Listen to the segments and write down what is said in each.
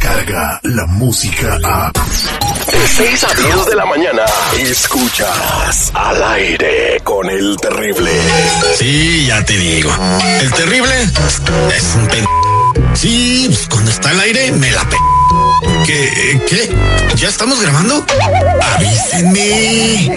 Llega la música a. De 6 a 10 de la mañana. Escuchas al aire con el terrible. Sí, ya te digo. El terrible es un pen. Sí, pues, cuando está al aire me la pe. ¿Qué? ¿Qué? ¿Ya estamos grabando? Avísenme.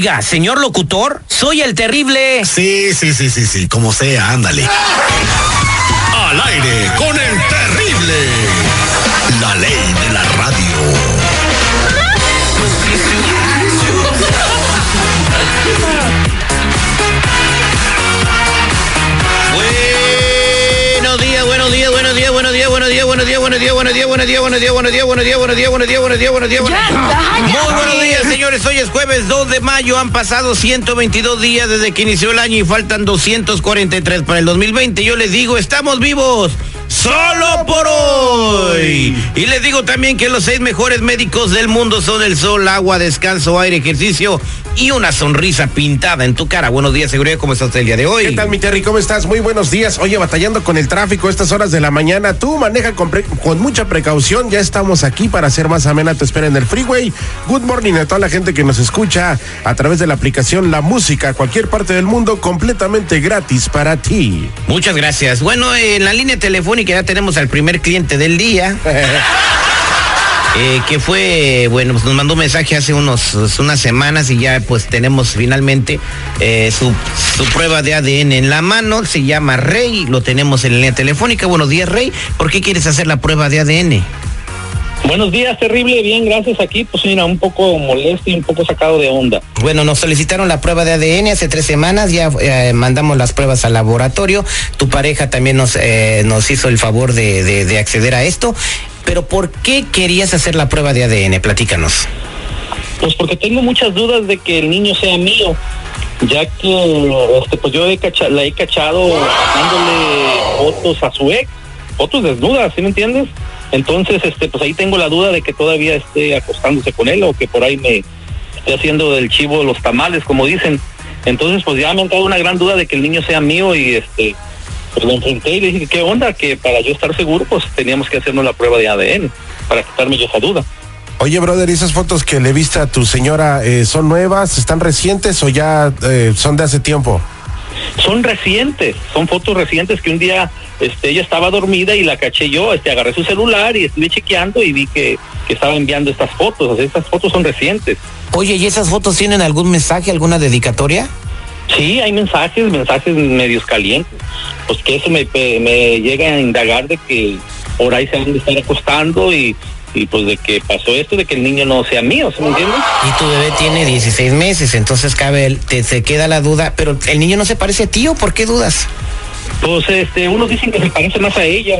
Oiga, señor locutor, soy el terrible. Sí, sí, sí, sí, sí, como sea, ándale. Al aire con el días, buenos días, buenos días, buenos días, buenos días, buenos días, buenos días, buenos días, buenos días, buenos días, buenos días, buenos días, buenos días, buenos días. Muy buenos días, señores. Hoy es jueves 2 de mayo. Han pasado 122 días desde que inició el año y faltan 243 para el 2020. Yo les digo, estamos vivos. Solo por hoy. Y les digo también que los seis mejores médicos del mundo son el sol, agua, descanso, aire, ejercicio y una sonrisa pintada en tu cara. Buenos días, seguridad. ¿Cómo está usted el día de hoy? ¿Qué tal, mi Terry? ¿Cómo estás? Muy buenos días. Oye, batallando con el tráfico a estas horas de la mañana. Tú maneja con, con mucha precaución. Ya estamos aquí para hacer más amena tu espera en el freeway. Good morning a toda la gente que nos escucha a través de la aplicación La Música, cualquier parte del mundo, completamente gratis para ti. Muchas gracias. Bueno, en la línea telefónica ya tenemos al primer cliente del día. eh, que fue, bueno, pues nos mandó un mensaje hace unos, unas semanas y ya pues tenemos finalmente eh, su, su prueba de ADN en la mano, se llama Rey, lo tenemos en la línea telefónica. Buenos días, Rey. ¿Por qué quieres hacer la prueba de ADN? Buenos días, terrible, bien, gracias aquí, pues mira, un poco molesto y un poco sacado de onda. Bueno, nos solicitaron la prueba de ADN hace tres semanas, ya eh, mandamos las pruebas al laboratorio, tu pareja también nos, eh, nos hizo el favor de, de- de acceder a esto, pero ¿por qué querías hacer la prueba de ADN? Platícanos. Pues porque tengo muchas dudas de que el niño sea mío, ya que este, pues yo he cacha- la he cachado dándole fotos a su ex, fotos desnudas, ¿sí me entiendes? Entonces, este, pues ahí tengo la duda de que todavía esté acostándose con él o que por ahí me esté haciendo del chivo los tamales, como dicen. Entonces, pues ya me ha entrado una gran duda de que el niño sea mío y este, pues lo enfrenté y le dije, ¿qué onda? Que para yo estar seguro, pues teníamos que hacernos la prueba de ADN para quitarme yo esa duda. Oye, brother, ¿y esas fotos que le viste a tu señora eh, son nuevas, están recientes o ya eh, son de hace tiempo? Son recientes, son fotos recientes que un día este, ella estaba dormida y la caché yo, este, agarré su celular y estuve chequeando y vi que, que estaba enviando estas fotos, o sea, estas fotos son recientes. Oye, ¿y esas fotos tienen algún mensaje, alguna dedicatoria? Sí, hay mensajes, mensajes medios calientes, pues que eso me, me llega a indagar de que por ahí se han de estar acostando y, y pues de que pasó esto, de que el niño no sea mío, ¿sí me entiendes? Y tu bebé tiene 16 meses, entonces cabe, el- te, te queda la duda, pero ¿el niño no se parece a ti o por qué dudas? Pues este, unos dicen que se parece más a ella,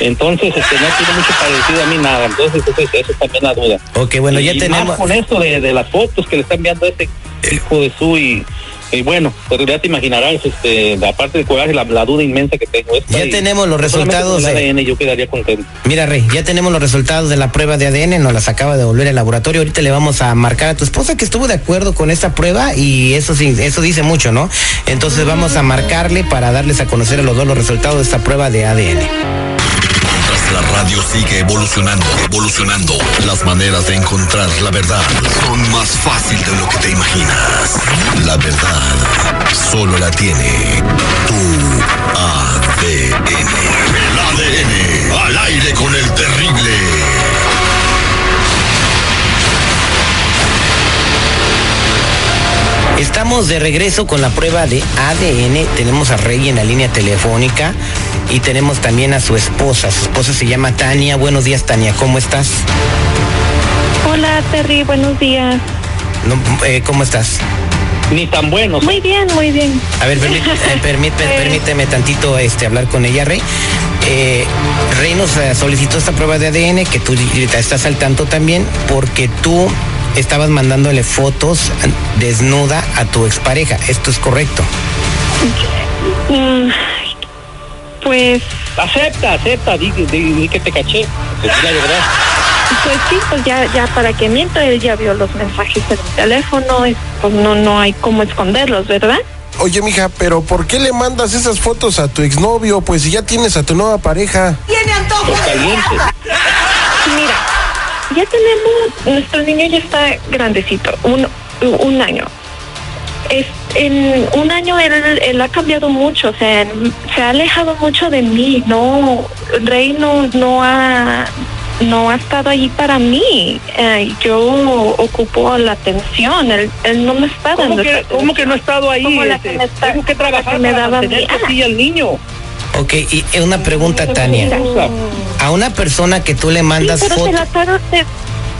entonces este, no tiene mucho parecido a mí nada, entonces eso, es- eso es también la duda. Ok, bueno, ya y tenemos... Más con esto de, de las fotos que le están enviando a este hijo de su y, y bueno, pero ya te imaginarás, este, aparte de coraje, la, la duda inmensa que tengo. esta Ya tenemos los resultados con de- ADN yo quedaría contento. Mira, Rey, ya tenemos los resultados de la prueba de ADN, nos las acaba de volver el laboratorio. Ahorita le vamos a marcar a tu esposa que estuvo de acuerdo con esta prueba y eso sí, eso dice mucho, ¿no? Entonces vamos a marcarle para darles a conocer a los dos los resultados de esta prueba de ADN. Sigue evolucionando, evolucionando, las maneras de encontrar la verdad son más fácil de lo que te imaginas. La verdad solo la tiene tu ADN. El ADN al aire con el terrible. Estamos de regreso con la prueba de ADN. Tenemos a Rey en la línea telefónica y tenemos también a su esposa. Su esposa se llama Tania. Buenos días, Tania. ¿Cómo estás? Hola Terry, buenos días. No, eh, ¿Cómo estás? ni tan buenos. Muy bien, muy bien. A ver, permíteme, eh, permíteme, permíteme tantito este, hablar con ella, Rey. Eh, Rey nos eh, solicitó esta prueba de ADN que tú estás al tanto también porque tú estabas mandándole fotos desnuda a tu expareja. ¿Esto es correcto? Mm, pues, Acepta, acepta, di, di- di que te caché. Es la verdad. pues sí, pues ya, ya para que miento, él ya vio los mensajes en el teléfono, y pues no, no hay cómo esconderlos, ¿verdad? Oye, mija, pero ¿por qué le mandas esas fotos a tu exnovio? Pues si ya tienes a tu nueva pareja. Por caliente. Mira, ya tenemos, nuestro niño ya está grandecito, un, un año. Es, en un año él, él ha cambiado mucho, o sea, se ha alejado mucho de mí, no, Rey no, no ha no ha estado allí para mí. Eh, yo ocupo la atención, él, él no me está ¿Cómo dando que, cómo que no he estado ahí? Como la Este, que me está- tengo que trabajar que me para mantener así al niño. Ok, y una pregunta, Tania. A una persona que tú le Sí, mandas pero fotos...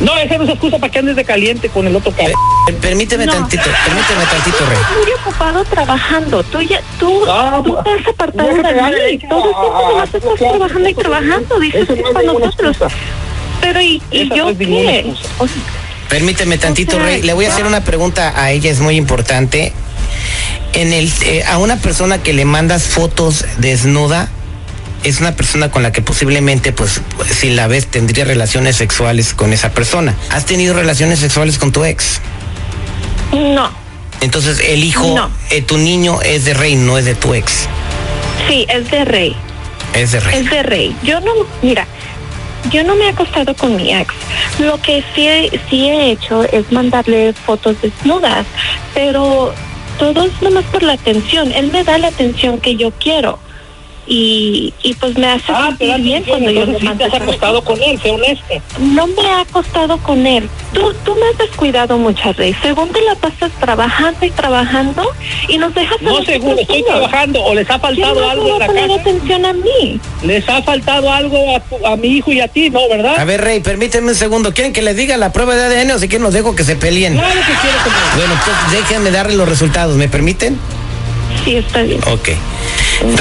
No, esa no es excusa para que andes de caliente con el otro cabrón. Permíteme No. tantito, permíteme tantito, Rey. Estoy muy ocupado trabajando. Tú ya, tú, Ah, tú pues, te has apartado no, de mí. Todo el tiempo nomás estás trabajando y trabajando. Dices que no es para nosotros. excusa. Pero ¿y, y yo no qué? excusa. O sea, Permíteme tantito, O sea, Rey. Le voy a hacer una pregunta a ella, es muy importante. En el, eh, a una persona que le mandas fotos desnuda, es una persona con la que posiblemente, pues, si la ves, tendría relaciones sexuales con esa persona. ¿Has tenido relaciones sexuales con tu ex? no, Entonces, el hijo, No. eh, tu niño es de Rey, no es de tu ex. sí, es de rey. Es de Rey. Es de rey. Yo no, mira, yo no me he acostado con mi ex. Lo que sí he, sí he hecho es mandarle fotos desnudas, pero todo es nomás por la atención. Él me da la atención que yo quiero. Y, y pues me hace Ah, sentir bien cuando yo te has acostado con él, sé honesto. No me ha acostado con él. Tú, tú me has descuidado mucho, Rey. Según te la pasas trabajando y trabajando y nos dejas a No seguro, estoy trabajando o les ha ¿Quién faltado algo en va la a poner casa. atención a mí? Les ha faltado algo a, tu- a mi hijo y a ti, ¿no, A verdad? ver, Rey, permíteme un segundo. ¿Quieren que le diga la prueba de ADN o si quieren los dejo que se peleen? Claro que quiero que me- Bueno, entonces déjenme darle los resultados. ¿Me permiten? Sí, está bien. Ok.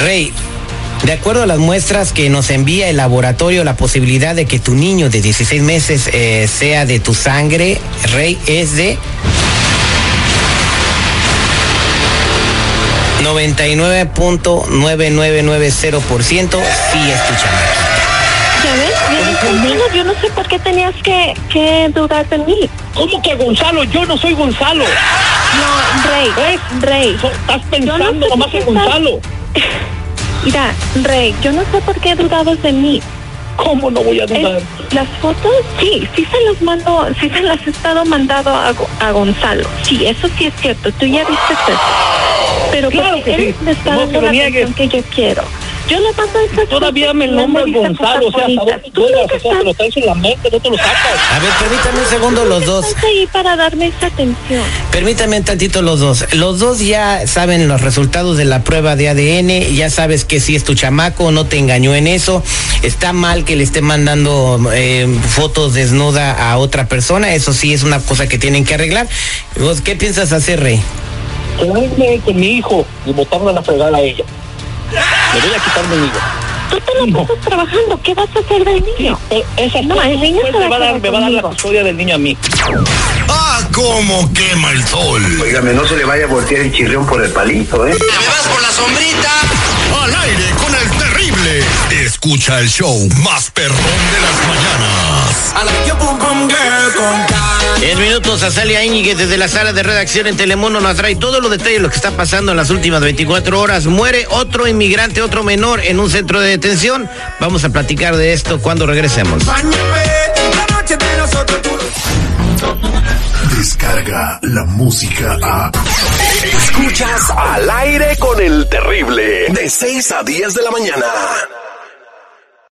Rey, de acuerdo a las muestras que nos envía el laboratorio, la posibilidad de que tu niño de 16 meses eh, sea de tu sangre, Rey, es de 99.9990% sí es tu chamaquito. ¿Ya ves? Vienes conmigo. Yo no sé por qué tenías que, que dudar de mí. ¿Cómo que Gonzalo? Yo no soy Gonzalo. No, Rey, ¿Ves? Rey. So- Estás Yo no pensando sé nomás en estás- Gonzalo. Mira, Rey, yo no sé por qué dudabas de mí. ¿Cómo no voy a Es- dudar? las fotos, sí, sí se las mando, sí se las he estado mandando a, a Gonzalo. Sí, eso sí es cierto. Tú ya viste eso. Pero Claro que él sí. me está No, dando la atención que yo quiero. Yo le esas Todavía me dice Gonzalo, o sea, hasta Tú o sea, te lo traes en la mente, no te lo sacas. A ver, permítame un segundo los dos. estás ahí para darme esa atención. Permítame tantito los dos. Los dos ya saben los resultados de la prueba de ADN, ya sabes que si es tu chamaco, no te engañó en eso. Está mal que le esté mandando eh, fotos desnuda a otra persona, eso sí es una cosa que tienen que arreglar. ¿Vos qué piensas hacer, Rey? Quedarme con mi hijo y botarle a la fregada a ella. Me voy a quitar mi hijo. Tú te la No. pasas trabajando. ¿Qué vas a hacer del niño? Eh, Esa No, el niño pues, se me va va a a dar, me va a dar la custodia del niño a mí. ¡Ah, cómo quema el sol! Óigame, no se le vaya a voltear el chirrión por el palito, ¿eh? ¿Me vas por la sombrita? Al aire con el terrible. Escucha el show más perrón de las mañanas. 10 minutos, Azalia Íñiguez desde la sala de redacción en Telemundo nos trae todos los detalles de lo que está pasando en las últimas 24 horas. Muere otro inmigrante, otro menor en un centro de detención. Vamos a platicar de esto cuando regresemos. Descarga la música a. Escuchas al aire con el terrible. De 6 a 10 de la mañana.